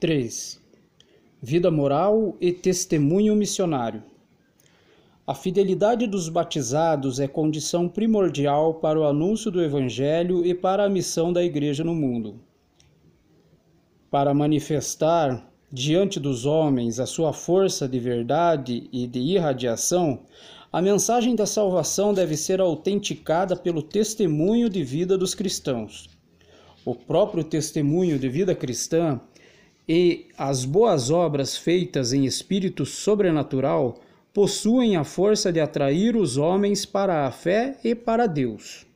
3. Vida moral e testemunho missionário. A fidelidade dos batizados é condição primordial para o anúncio do Evangelho e para a missão da Igreja no mundo. Para manifestar diante dos homens a sua força de verdade e de irradiação, a mensagem da salvação deve ser autenticada pelo testemunho de vida dos cristãos. O próprio testemunho de vida cristã e as boas obras feitas em espírito sobrenatural possuem a força de atrair os homens para a fé e para Deus.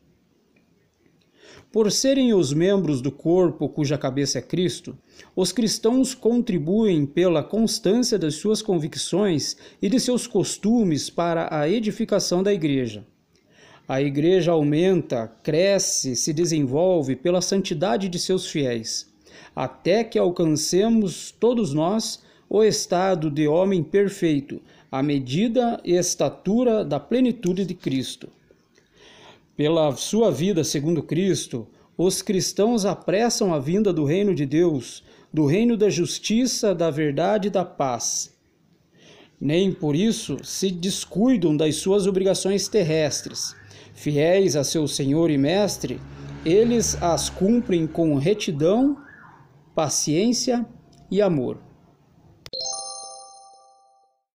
Por serem os membros do corpo cuja cabeça é Cristo, os cristãos contribuem pela constância das suas convicções e de seus costumes para a edificação da igreja. A igreja aumenta, cresce, se desenvolve pela santidade de seus fiéis até que alcancemos todos nós o estado de homem perfeito, à medida e estatura da plenitude de Cristo. Pela sua vida segundo Cristo, os cristãos apressam a vinda do reino de Deus, do reino da justiça, da verdade e da paz. Nem por isso se descuidam das suas obrigações terrestres. Fiéis a seu Senhor e Mestre, eles as cumprem com retidão paciência e amor.